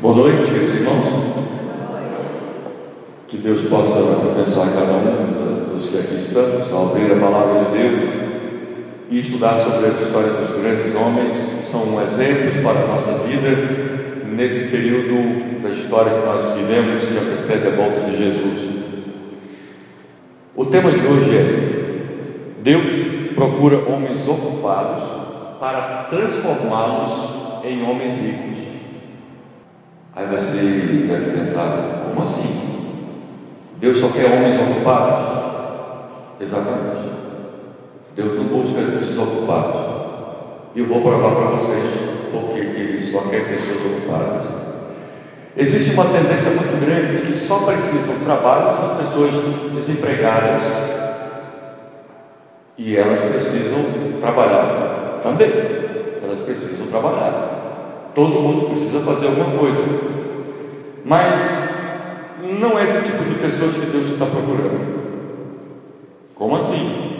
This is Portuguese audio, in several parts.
Boa noite, queridos irmãos. Que Deus possa abençoar cada um dos que aqui estamos, ao abrir a palavra de Deus e estudar sobre as histórias dos grandes homens, que são exemplos para a nossa vida nesse período da história que nós vivemos que antecede a volta de Jesus. O tema de hoje é Deus procura homens ocupados para transformá-los em homens ricos. Aí você deve pensar, como assim? Deus só quer homens ocupados? Exatamente. Deus não busca desocupados. E eu vou provar para vocês porque Ele só quer pessoas ocupadas. Existe uma tendência muito grande que só precisam trabalho as pessoas desempregadas. E elas precisam trabalhar também. Elas precisam trabalhar. Todo mundo precisa fazer alguma coisa. Mas não é esse tipo de pessoas que Deus está procurando. Como assim?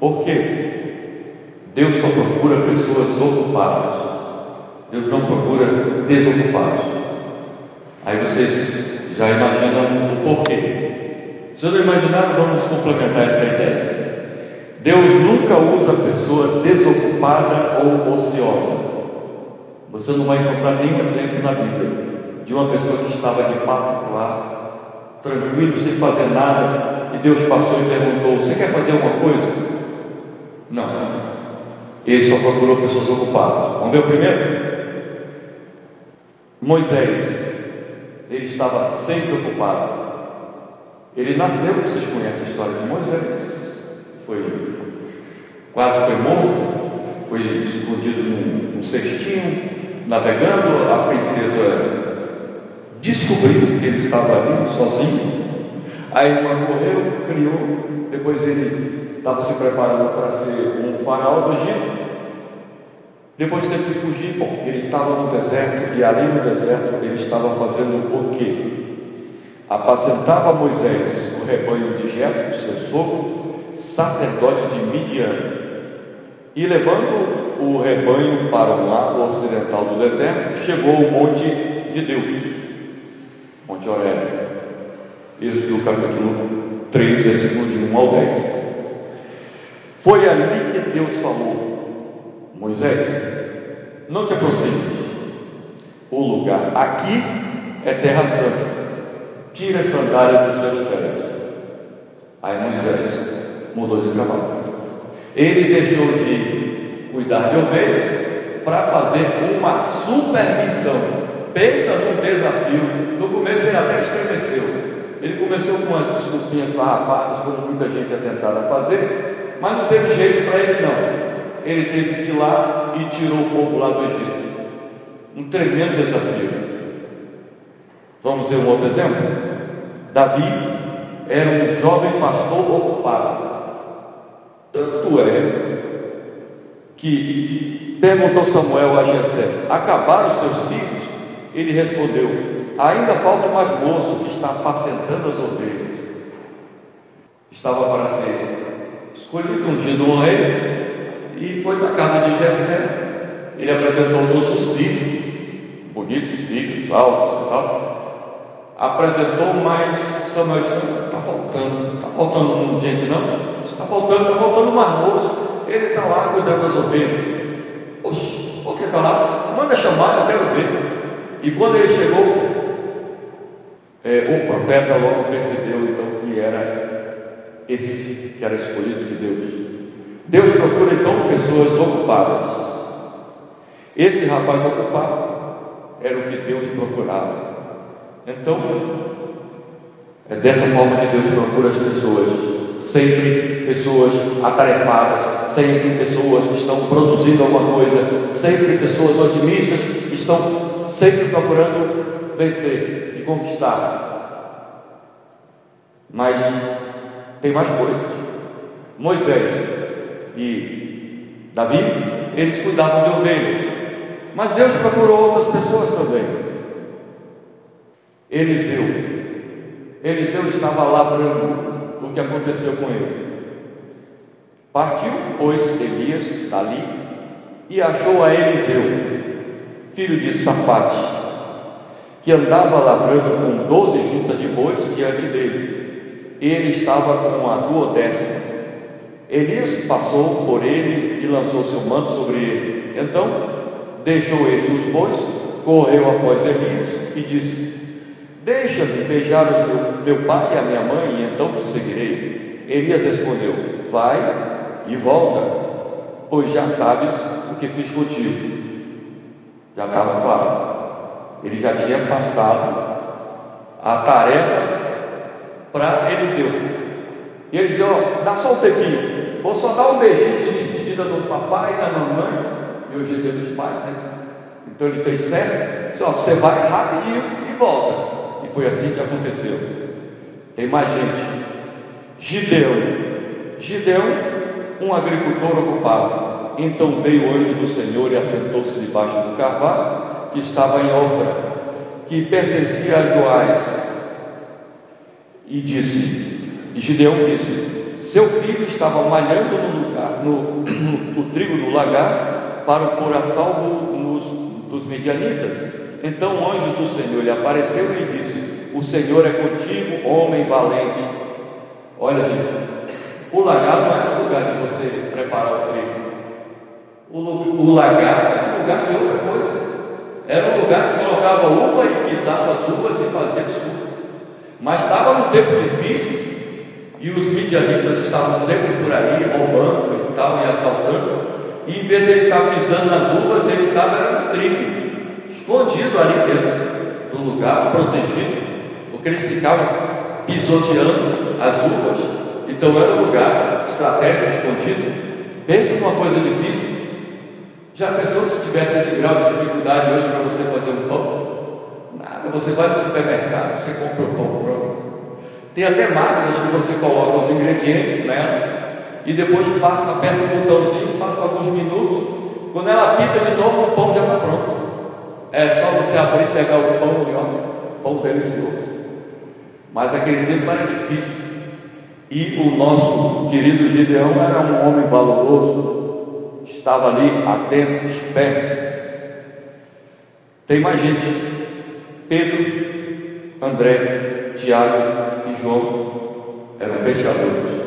Por quê? Deus só procura pessoas ocupadas. Deus não procura desocupados. Aí vocês já imaginam o porquê. Se eu não imaginar, vamos complementar essa ideia. Deus nunca usa pessoa desocupada ou ociosa. Você não vai encontrar nenhum exemplo na Bíblia de uma pessoa que estava de particular, tranquilo, sem fazer nada, e Deus passou e perguntou: Você quer fazer alguma coisa? Não. Ele só procurou pessoas ocupadas. Vamos ver o primeiro? Moisés. Ele estava sempre ocupado. Ele nasceu, vocês conhecem a história de Moisés. Foi quase foi morto, foi escondido num, num cestinho, navegando, a princesa descobriu que ele estava ali sozinho. A irmã correu, criou, depois ele estava se preparando para ser um faraó do Egito. Depois teve que fugir, bom, ele estava no deserto e ali no deserto ele estava fazendo o quê? Apacentava Moisés o rebanho de Jetro, seu sogro, sacerdote de Midian. E levando o rebanho para o lado ocidental do deserto, chegou ao monte de Deus, Monte Horeb. Êxodo capítulo 3, versículo de 1 ao 10. Foi ali que Deus falou, Moisés, não te aproxime. O lugar aqui é terra santa. Tira a sandália dos teus pés. Aí Moisés mudou de trabalho. Ele deixou de cuidar de ovelhas para fazer uma supermissão. Pensa num desafio. No começo ele até estremeceu. Ele começou com umas desculpinhas farrapadas, como muita gente é tentada fazer, mas não teve jeito para ele não. Ele teve que ir lá e tirou o povo lá do Egito. Um tremendo desafio. Vamos ver um outro exemplo? Davi era um jovem pastor ocupado. Tanto é que perguntou Samuel a Jessé: Acabaram os teus filhos? Ele respondeu: Ainda falta mais moço que está apacentando as ovelhas. Estava para ser escolhido um dia um rei e foi na casa de Jessé. Ele apresentou todos os filhos, bonitos filhos, altos e tal. Apresentou, mas Samuel disse: Está faltando, está faltando gente não? Está faltando, está faltando uma moça. Ele está lá cuidando das ovelhas. Oxe, por que está lá? Manda chamar, eu quero ver. E quando ele chegou, é, o profeta logo percebeu então que era esse que era escolhido de Deus. Deus procura então pessoas ocupadas. Esse rapaz ocupado era o que Deus procurava. Então, é dessa forma que Deus procura as pessoas sempre pessoas atarefadas, sempre pessoas que estão produzindo alguma coisa, sempre pessoas otimistas que estão sempre procurando vencer e conquistar. Mas tem mais coisas. Moisés e Davi, eles cuidavam de ovelhas. Mas Deus procurou outras pessoas também. Eliseu. Eliseu estava lavrando o que aconteceu com ele. Partiu, pois, Elias dali e achou a Eliseu, filho de Safate, que andava lavrando com doze juntas de bois diante dele. Ele estava com a duodécima. Elias passou por ele e lançou seu manto sobre ele. Então, deixou ele os bois, correu após Elias e disse: Deixa-me beijar o meu, pai e a minha mãe, e então te seguirei. Elias respondeu: Vai e volta, pois já sabes o que fiz contigo. Já estava claro. Ele já tinha passado a tarefa para Eliseu. E ele dizia, ó, dá só um tempinho, vou só dar um beijinho de despedida do papai e da mamãe, e hoje é dia dos pais, né? Então ele fez certo, disse, você vai rapidinho e volta. Foi assim que aconteceu. Tem mais gente. Gideão. Gideão, um agricultor ocupado. Então veio o anjo do Senhor e assentou-se debaixo do carvalho que estava em Ofra, que pertencia a Joás. E disse, e Gideão disse, seu filho estava malhando no, lugar, no, no, o trigo no lagar para o coração nos, dos medianitas. Então o anjo do Senhor lhe apareceu e disse: O Senhor é contigo, homem valente. Olha, gente, o lagar não é o lugar de você preparar o trigo. O, o lagar era um lugar de outra coisa. Era um lugar que colocava uva e pisava as uvas e fazia suco. Mas estava no tempo difícil e os midianitas estavam sempre por aí, roubando e tal, e assaltando. E em vez de ele estar pisando nas uvas, ele estava no trigo escondido ali dentro do lugar, protegido, eles ficavam pisoteando as uvas. Então era um lugar estratégico, escondido. Pensa numa coisa difícil. Já pensou se tivesse esse grau de dificuldade hoje para você fazer um pão? Nada, você vai no supermercado, você compra o pão pronto. Tem até máquinas que você coloca os ingredientes nela e depois passa, aperta o botãozinho, passa alguns minutos. Quando ela pita de novo, o pão já está pronto. É só você abrir e pegar o pão e ó, pão delicioso. Mas aquele tempo era difícil. E o nosso querido Gideão era um homem valoroso, estava ali atento, esperto. Tem mais gente. Pedro, André, Tiago e João eram pescadores.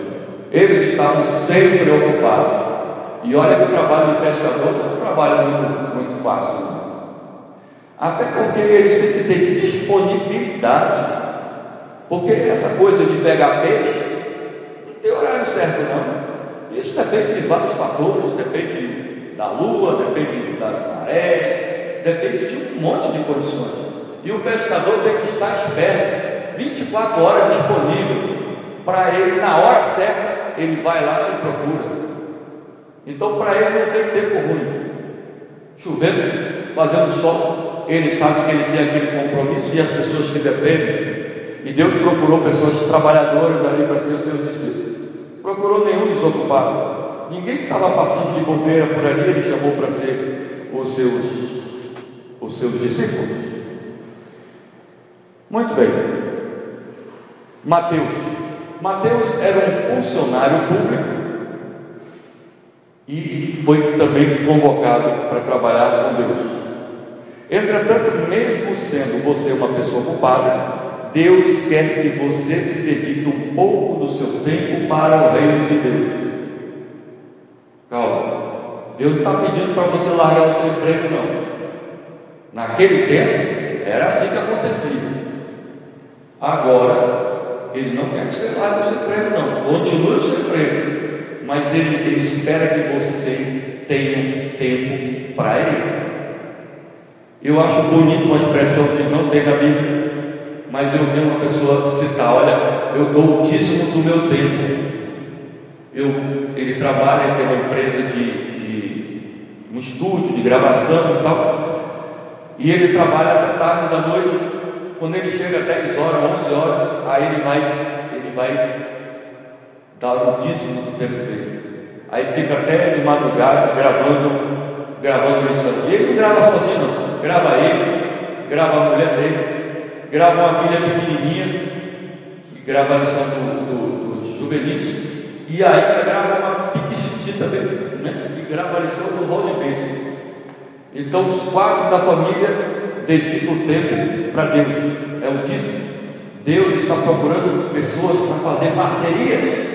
Eles estavam sempre ocupados. E olha que o trabalho de pescador não é um trabalho muito, muito fácil. Até porque eles têm que ter disponibilidade. Porque essa coisa de pegar peixe não tem horário certo não. Isso depende de vários fatores, depende da lua, depende das marés, depende de um monte de condições. E o pescador tem que estar esperto, 24 horas disponível, para ele, na hora certa, ele vai lá e procura. Então, para ele não tem tempo ruim. Chovendo, fazendo sol, ele sabe que ele tem aquele compromisso e as pessoas que dependem. E Deus procurou pessoas trabalhadoras ali para ser os seus discípulos. Procurou nenhum desocupado. Ninguém que estava passando de bobeira por ali, ele chamou para ser os seus, os seus discípulos. Muito bem. Mateus. Mateus era um funcionário público e foi também convocado para trabalhar com Deus. Entretanto, mesmo sendo você uma pessoa ocupada, Deus quer que você se dedique um pouco do seu tempo para o reino de Deus. Calma. Deus não está pedindo para você largar o seu emprego, não. Naquele tempo, era assim que acontecia. Agora, Ele não quer que você largue o seu emprego, não. Continue o seu emprego. Mas Ele, ele espera que você tenha tempo para Ele. Eu acho bonito uma expressão que não tem na Bíblia, mas eu vi uma pessoa citar, olha, eu dou o dízimo do meu tempo. Eu, ele trabalha, tem uma empresa de, de um estúdio de gravação e tal, e ele trabalha da tarde da noite, quando ele chega a 10 horas, 11 horas, aí ele vai, ele vai dar o dízimo do tempo dele. Aí fica até de madrugada gravando, gravando isso. E ele não grava sozinho, não grava ele, grava a mulher dele, grava uma filha pequenininha, que grava a lição dos do, do juvenis, e ainda grava uma piquitita dele, né? que grava a lição do Rol Bênção. Então os quatro da família dedica o tempo para Deus. É o dízimo. Deus está procurando pessoas para fazer parcerias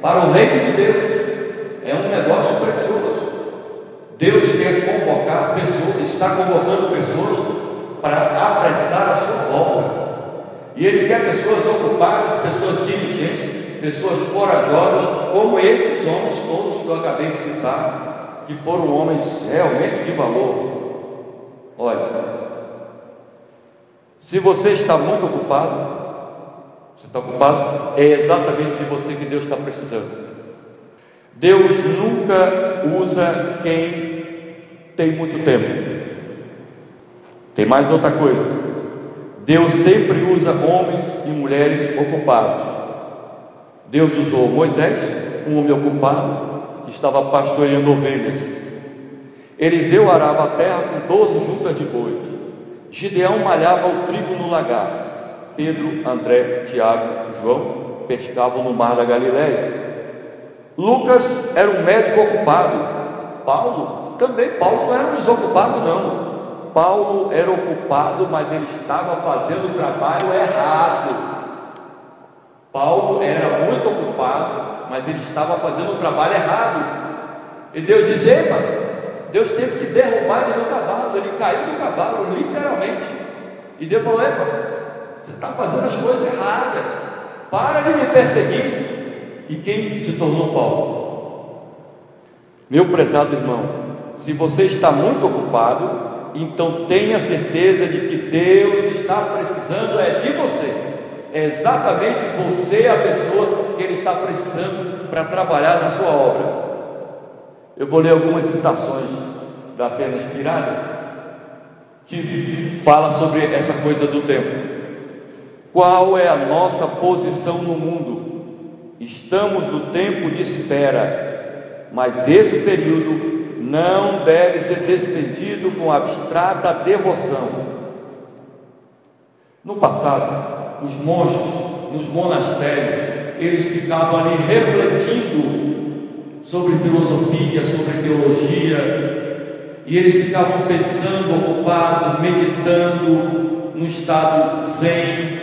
para o reino de Deus. É um negócio precioso. Deus quer convocar pessoas, está convocando pessoas para apressar a sua obra. E Ele quer pessoas ocupadas, pessoas diligentes, pessoas corajosas, como esses homens todos que eu acabei de citar, que foram homens realmente de valor. Olha, se você está muito ocupado, você está ocupado, é exatamente de você que Deus está precisando. Deus nunca usa quem tem muito tempo. Tem mais outra coisa. Deus sempre usa homens e mulheres ocupados. Deus usou Moisés, um homem ocupado, que estava pastoreando ovelhas. Eliseu arava a terra com doze juntas de boi. Gideão malhava o trigo no lagar. Pedro, André, Tiago, João pescavam no mar da Galileia. Lucas era um médico ocupado. Paulo, também Paulo não era um desocupado, não. Paulo era ocupado, mas ele estava fazendo o trabalho errado. Paulo era muito ocupado, mas ele estava fazendo o trabalho errado. E Deus disse: Epa, Deus teve que derrubar ele do cavalo, ele caiu do cavalo, literalmente. E Deus falou: Epa, você está fazendo as coisas erradas, para de me perseguir. E quem se tornou Paulo? Meu prezado irmão, se você está muito ocupado, então tenha certeza de que Deus está precisando é de você. É exatamente você a pessoa que Ele está precisando para trabalhar na sua obra. Eu vou ler algumas citações da Pena Inspirada que fala sobre essa coisa do tempo. Qual é a nossa posição no mundo? Estamos no tempo de espera, mas esse período não deve ser despendido com abstrata devoção. No passado, os monges, nos monastérios, eles ficavam ali refletindo sobre filosofia, sobre teologia, e eles ficavam pensando, ocupados, meditando no estado zen,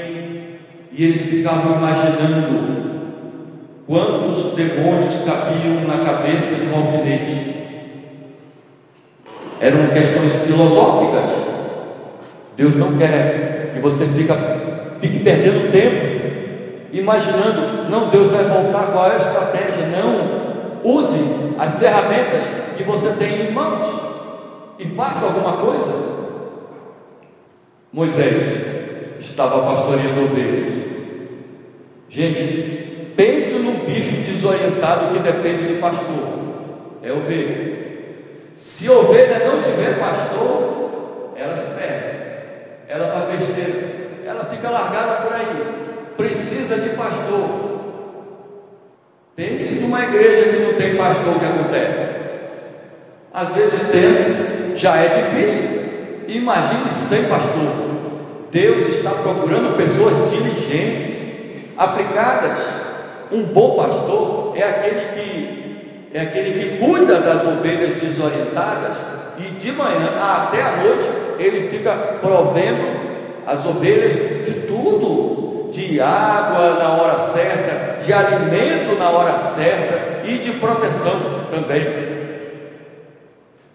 e eles ficavam imaginando quantos demônios cabiam na cabeça de um alfinete eram questões filosóficas. Deus não quer que você fique, fique perdendo tempo, imaginando, não, Deus vai voltar, qual é a estratégia? Não. Use as ferramentas que você tem em mãos e faça alguma coisa. Moisés estava pastoreando ovelhas. Gente, pense num bicho desorientado que depende de pastor. É ovelha. Se a ovelha não tiver pastor, ela se perde, ela faz besteira, ela fica largada por aí. Precisa de pastor. Pense numa igreja que não tem pastor, o que acontece? Às vezes tem, já é difícil. Imagine sem pastor. Deus está procurando pessoas diligentes, aplicadas. Um bom pastor é aquele que é aquele que cuida das ovelhas desorientadas e de manhã até a noite ele fica provendo as ovelhas de tudo, de água na hora certa, de alimento na hora certa e de proteção também.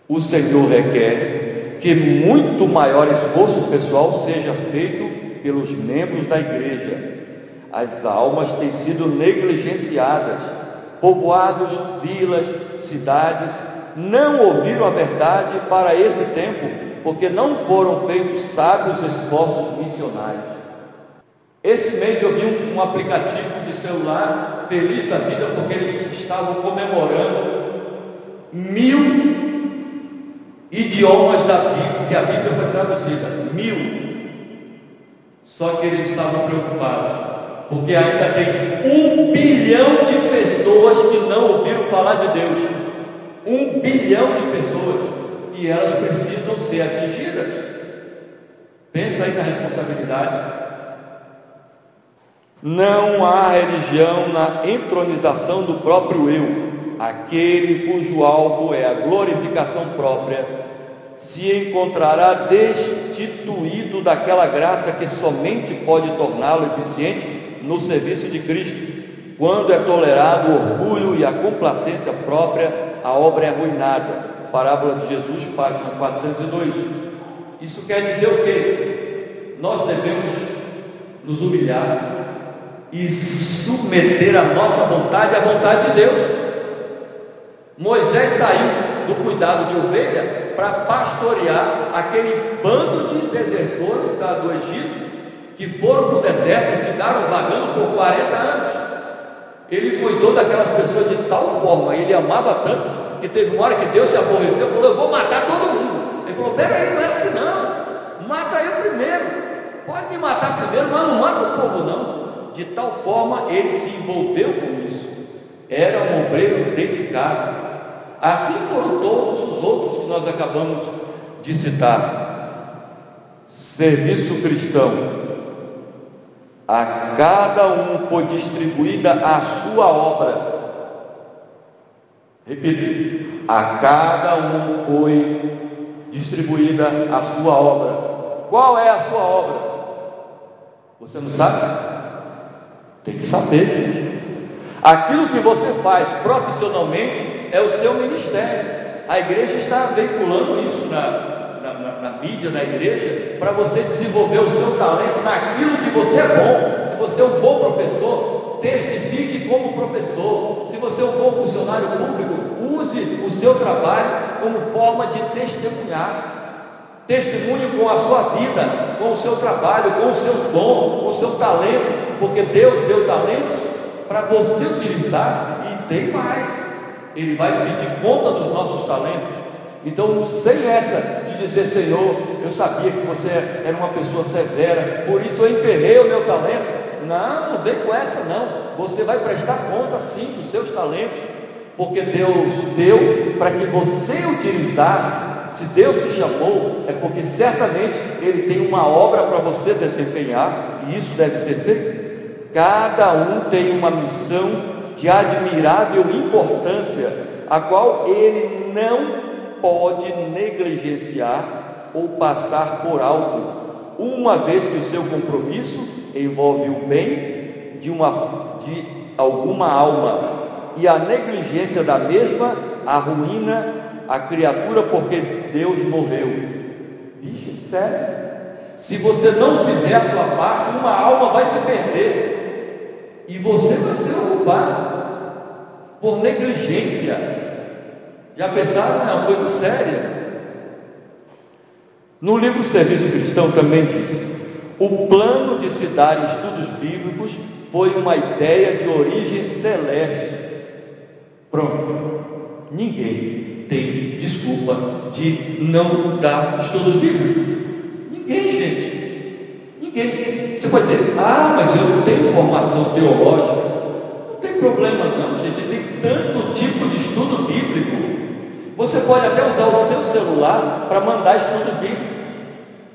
O Senhor requer que muito maior esforço pessoal seja feito pelos membros da igreja. As almas têm sido negligenciadas povoados, vilas, cidades, não ouviram a verdade para esse tempo, porque não foram feitos sábios esforços missionários. Esse mês eu vi um, aplicativo de celular feliz da vida, porque eles estavam comemorando mil idiomas da Bíblia, que a Bíblia foi traduzida, mil. Só que eles estavam preocupados porque ainda tem um bilhão de pessoas que não ouviram falar de Deus. Um bilhão de pessoas. E elas precisam ser atingidas. Pensa aí na responsabilidade. Não há religião na entronização do próprio eu. Aquele cujo alvo é a glorificação própria se encontrará destituído daquela graça que somente pode torná-lo eficiente no serviço de Cristo. Quando é tolerado o orgulho e a complacência própria, a obra é arruinada. Parábola de Jesus, página 402. Isso quer dizer o quê? Nós devemos nos humilhar e submeter a nossa vontade à vontade de Deus. Moisés saiu do cuidado de ovelha para pastorear aquele bando de desertores do Egito que foram para o deserto e ficaram vagando por 40 anos. Ele cuidou daquelas pessoas de tal forma, ele amava tanto, que teve uma hora que Deus se aborreceu e falou: Eu vou matar todo mundo. Ele falou: Peraí, não é assim não, mata eu primeiro. Pode me matar primeiro, mas não mata o povo não. De tal forma ele se envolveu com isso. Era um obreiro dedicado. Assim foram todos os outros que nós acabamos de citar. Serviço cristão. A cada um foi distribuída a sua obra. Repito, a cada um foi distribuída a sua obra. Qual é a sua obra? Você não sabe? Tem que saber. Aquilo que você faz profissionalmente é o seu ministério. A igreja está veiculando isso na, na mídia, na igreja, para você desenvolver o seu talento naquilo que você é bom. Se você é um bom professor, testifique como professor. Se você é um bom funcionário público, use o seu trabalho como forma de testemunhar. Testemunhe com a sua vida, com o seu trabalho, com o seu dom, com o seu talento, porque Deus deu talentos para você utilizar e tem mais. Ele vai pedir conta dos nossos talentos. Então, sem essa dizer, Senhor, eu sabia que você era uma pessoa severa, por isso eu emperrei o meu talento. Não, não vem com essa não. Você vai prestar conta sim dos seus talentos, porque Deus deu para que você utilizasse. Se Deus te chamou, é porque certamente Ele tem uma obra para você desempenhar, e isso deve ser feito. Cada um tem uma missão de admirável importância, a qual ele não pode negligenciar ou passar por alto, uma vez que o seu compromisso envolve o bem de, uma, de alguma alma e a negligência da mesma arruína a criatura porque Deus morreu. Vixe, sério. Se você não fizer a sua parte, uma alma vai se perder. E você vai ser ocupado por negligência. Já pensaram? É uma coisa séria. No livro Serviço Cristão também diz: o plano de se dar estudos bíblicos foi uma ideia de origem celeste. Pronto. Ninguém tem desculpa de não dar estudos bíblicos. Ninguém, gente. Ninguém. Você pode dizer, ah, mas eu não tenho formação teológica. Não tem problema não, gente. Tem tanto tipo de estudo bíblico. Você pode até usar o seu celular para mandar estudo bíblico.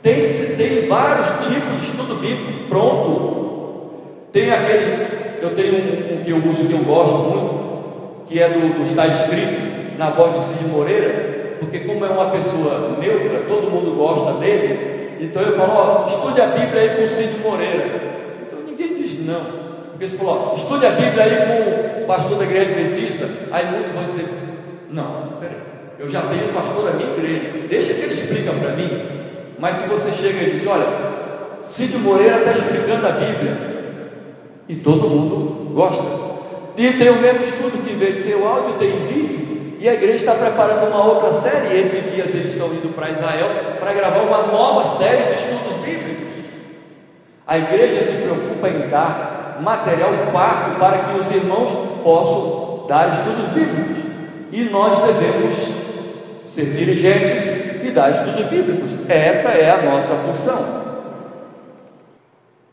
Tem, tem vários tipos de estudo bíblico pronto. Tem aquele, eu tenho um, um que eu uso que eu gosto muito, que é do, do está escrito na voz de Cid Moreira, porque como é uma pessoa neutra, todo mundo gosta dele, então eu falo, ó, estude a Bíblia aí com o Cid Moreira. Então ninguém diz não. Porque você falou, estude a Bíblia aí com o pastor da igreja adventista. Aí muitos vão dizer, não, peraí, eu já tenho o pastor da minha igreja, deixa que ele explica para mim. Mas se você chega e diz, olha, Cid Moreira está explicando a Bíblia, e todo mundo gosta. E tem o mesmo estudo que em vez de áudio, tem vídeo. E a igreja está preparando uma outra série, e esses dias eles estão indo para Israel para gravar uma nova série de estudos bíblicos. A igreja se preocupa em dar material farto para que os irmãos possam dar estudos bíblicos. E nós devemos ser dirigentes e dar estudos bíblicos. Essa é a nossa função.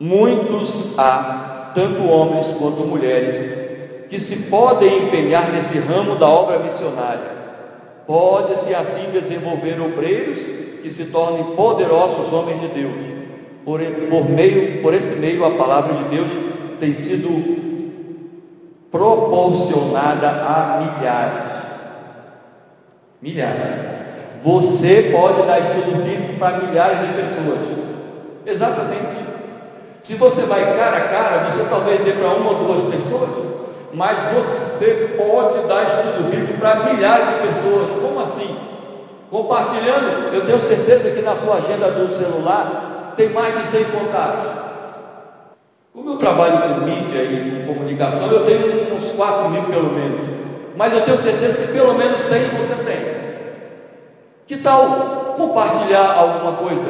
Muitos há, tanto homens quanto mulheres, que se podem empenhar nesse ramo da obra missionária. Pode-se assim desenvolver obreiros que se tornem poderosos homens de Deus. Por, por, meio, por esse meio, a palavra de Deus tem sido proporcionada a milhares. Milhares. Você pode dar estudo bíblico para milhares de pessoas. Exatamente. Se você vai cara a cara, você talvez dê para uma ou duas pessoas, mas você pode dar estudo bíblico para milhares de pessoas. Como assim? Compartilhando, eu tenho certeza que na sua agenda do celular tem mais de 100 contatos. Como eu trabalho com mídia e com comunicação, eu tenho uns 4 mil pelo menos. Mas eu tenho certeza que pelo menos 100 você tem. Que tal compartilhar alguma coisa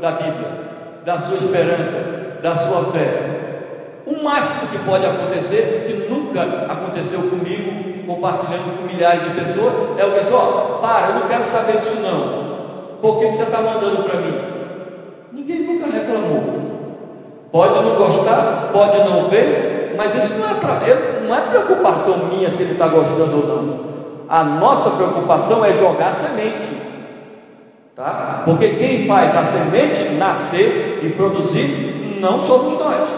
da Bíblia, da sua esperança, da sua fé? O máximo que pode acontecer, que nunca aconteceu comigo, compartilhando com milhares de pessoas, é o pessoal, para, eu não quero saber disso não. Por que, que você está mandando para mim? Ninguém nunca reclamou. Pode não gostar, pode não ver, mas isso não é, pra, não é preocupação minha se ele está gostando ou não. A nossa preocupação é jogar semente. Tá? Porque quem faz a semente nascer e produzir não somos nós.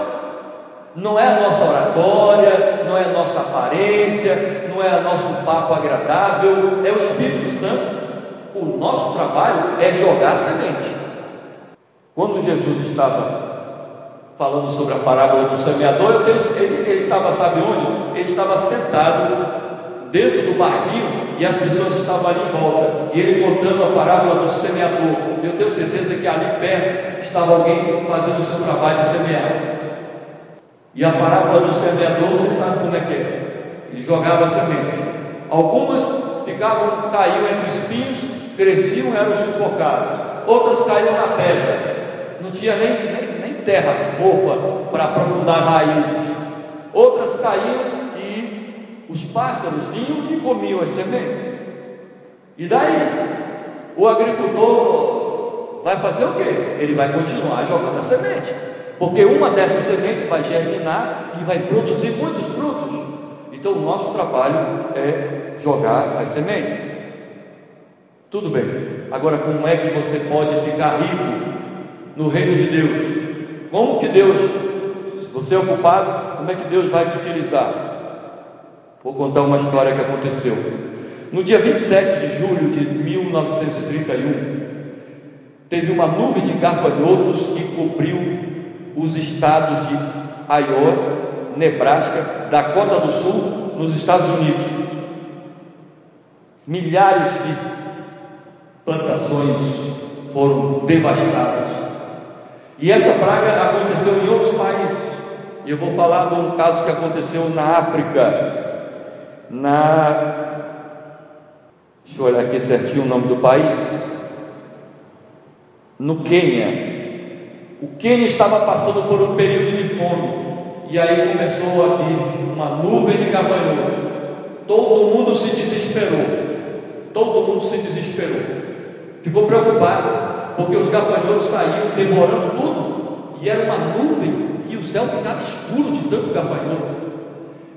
Não é a nossa oratória, não é a nossa aparência, não é o nosso papo agradável, é o Espírito Santo. O nosso trabalho é jogar semente. Quando Jesus estava falando sobre a parábola do semeador, ele, ele estava, sabe onde? Ele estava sentado dentro do barquinho e as pessoas estavam ali em volta. E ele contando a parábola do semeador. Eu tenho certeza que ali perto estava alguém fazendo o seu trabalho de semear. E a parábola do semeador, você sabe como é que é? Ele jogava semente. Algumas ficavam, caíam entre espinhos, cresciam eram sufocadas. Outras caíam na pedra. Não tinha nem, nem, nem terra fofa para aprofundar raízes. Outras caíam os pássaros vinham e comiam as sementes. E daí? O agricultor vai fazer o quê? Ele vai continuar jogando a semente. Porque uma dessas sementes vai germinar e vai produzir muitos frutos. Então o nosso trabalho é jogar as sementes. Tudo bem. Agora como é que você pode ficar rico no reino de Deus? Como que Deus, se você é ocupado, como é que Deus vai te utilizar? Vou contar uma história que aconteceu. No dia 27 de julho de 1931, teve uma nuvem de gafanhotos que cobriu os estados de Iowa, Nebraska, Dakota do Sul, nos Estados Unidos. Milhares de plantações foram devastadas. E essa praga aconteceu em outros países. E eu vou falar de um caso que aconteceu na África, na. Deixa eu olhar aqui certinho o nome do país. No Quênia. O Quênia estava passando por um período de fome. E aí começou aqui uma nuvem de gafanhotos. Todo mundo se desesperou. Todo mundo se desesperou. Ficou preocupado, porque os gafanhotos saíam devorando tudo. E era uma nuvem que o céu ficava escuro de tanto gafanhoto.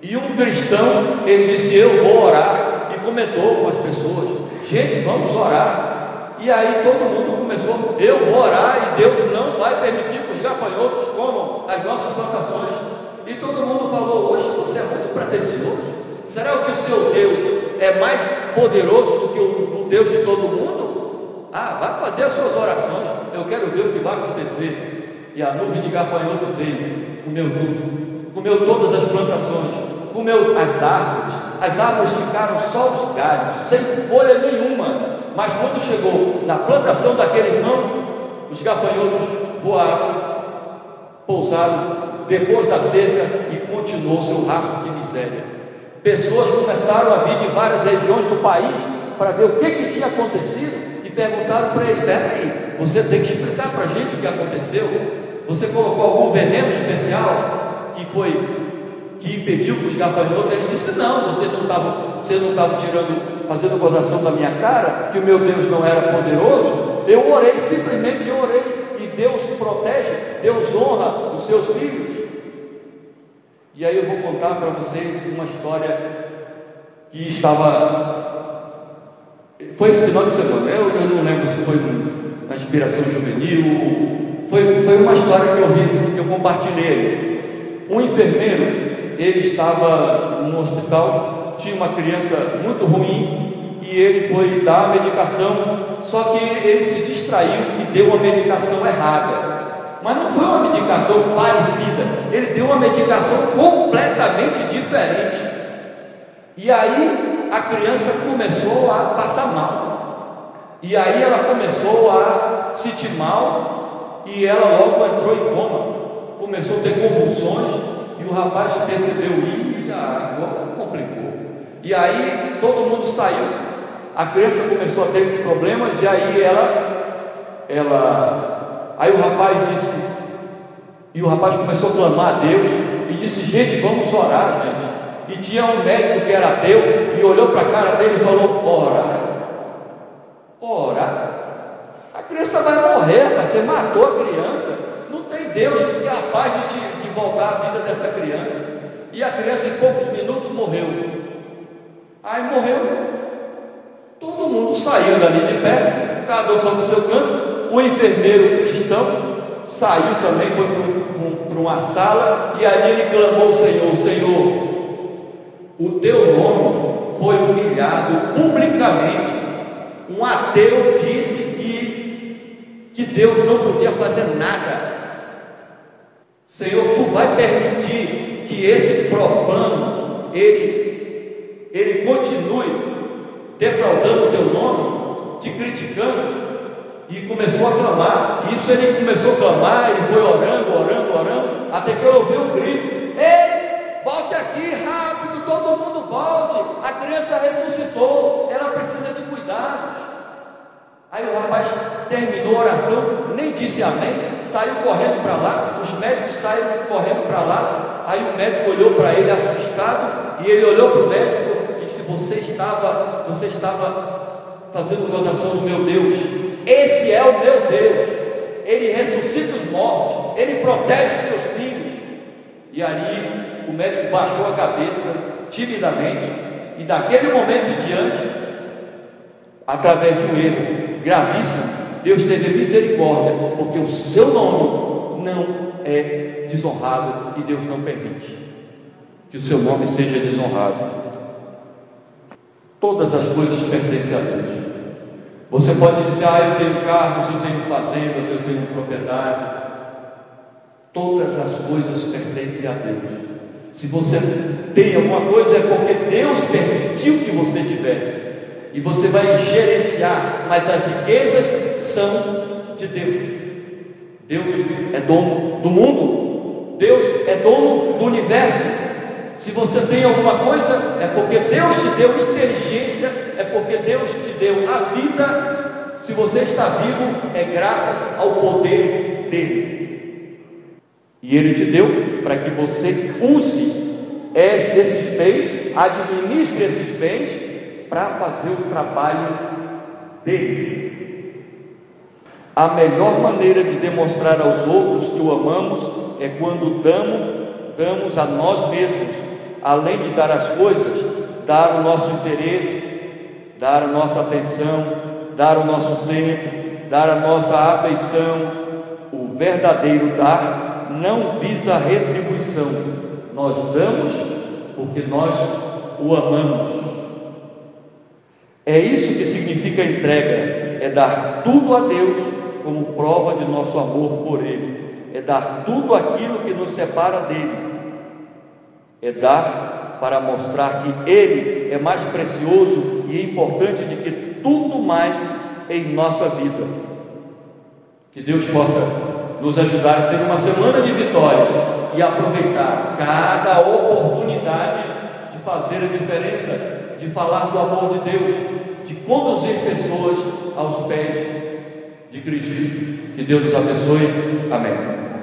E um cristão, ele disse: Eu vou orar. E comentou com as pessoas: Gente, vamos orar. E aí todo mundo começou: Eu vou orar e Deus não vai permitir que os gafanhotos comam as nossas plantações. E todo mundo falou: Hoje você é muito pretensioso. Será que o seu Deus é mais poderoso do que o, o Deus de todo mundo? Ah, vai fazer as suas orações. Eu quero ver o que vai acontecer. E a nuvem de gafanhoto veio, comeu tudo, comeu todas as plantações comeu as árvores, as árvores ficaram só os galhos, sem folha nenhuma. Mas quando chegou na plantação daquele irmão, os gafanhotos voaram, pousaram depois da cerca e continuou seu rastro de miséria. Pessoas começaram a vir de várias regiões do país para ver o que, que tinha acontecido e perguntaram para ele: peraí, você tem que explicar para a gente o que aconteceu. Você colocou algum veneno especial que foi que impediu que os gafanhotos, ele disse, não, você não estava, você não estava tirando, fazendo gozação da minha cara, que o meu Deus não era poderoso, eu orei, simplesmente eu orei, e Deus protege, Deus honra os seus filhos. E aí eu vou contar para vocês uma história que estava. Foi esse final de semana, eu, eu não lembro se foi uma inspiração juvenil, foi, foi uma história que eu vi, que eu compartilhei. Um enfermeiro ele estava no hospital, tinha uma criança muito ruim e ele foi dar a medicação, só que ele se distraiu e deu uma medicação errada. Mas não foi uma medicação parecida, ele deu uma medicação completamente diferente. E aí a criança começou a passar mal. E aí ela começou a sentir mal e ela logo entrou em coma. Começou a ter convulsões e o rapaz percebeu e agora complicou. E aí todo mundo saiu. A criança começou a ter problemas e aí ela, ela, aí o rapaz disse, e o rapaz começou a clamar a Deus e disse, gente, vamos orar, gente. E tinha um médico que era ateu e olhou para a cara dele e falou, ora, ora, a criança vai morrer, você matou a criança. Não tem Deus que tenha a paz de, te, voltar a vida dessa criança. E a criança em poucos minutos morreu. Aí morreu. Todo mundo saiu dali de pé, cada um foi para o seu canto. O enfermeiro cristão saiu também, foi para uma sala, e ali ele clamou Senhor, Senhor, o teu nome foi humilhado publicamente. Um ateu disse que, que Deus não podia fazer nada. Senhor, tu vai permitir que esse profano ele, ele continue defraudando o teu nome, te criticando, e começou a clamar. Isso ele começou a clamar, ele foi orando, orando, orando, até que eu ouvi um grito: Ei, volte aqui rápido, todo mundo volte. A criança ressuscitou, ela precisa de cuidados. Aí o rapaz terminou a oração, nem disse amém, saiu correndo para lá, os médicos saíram correndo para lá. Aí o médico olhou para ele assustado, e ele olhou para o médico se você estava, você estava fazendo gozação do meu Deus. Esse é o meu Deus. Ele ressuscita os mortos, ele protege os seus filhos. E ali o médico baixou a cabeça timidamente, e daquele momento em diante, através de um erro gravíssimo, Deus teve misericórdia, porque o seu nome não é desonrado e Deus não permite que o seu nome seja desonrado. Todas as coisas pertencem a Deus. Você pode dizer, ah, eu tenho carros, eu tenho fazendas, eu tenho propriedade. Todas as coisas pertencem a Deus. Se você tem alguma coisa, é porque Deus permitiu que você tivesse. E você vai gerenciar, mas as riquezas são de Deus. Deus é dono do mundo. Deus é dono do universo. Se você tem alguma coisa, é porque Deus te deu inteligência, é porque Deus te deu a vida. Se você está vivo, é graças ao poder dele. E ele te deu para que você use esses bens, administre esses bens para fazer o trabalho dele. A melhor maneira de demonstrar aos outros que o amamos é quando damos, damos a nós mesmos além de dar as coisas, dar o nosso interesse, dar a nossa atenção, dar o nosso tempo, dar a nossa afeição. O verdadeiro dar não visa retribuição. Nós damos porque nós o amamos. É isso que significa entrega, é dar tudo a Deus como prova de nosso amor por Ele, é dar tudo aquilo que nos separa dele. É dar para mostrar que Ele é mais precioso e importante do que tudo mais em nossa vida. Que Deus possa nos ajudar a ter uma semana de vitória e aproveitar cada oportunidade de fazer a diferença, de falar do amor de Deus, de conduzir pessoas aos pés de Cristo. Que Deus nos abençoe. Amém.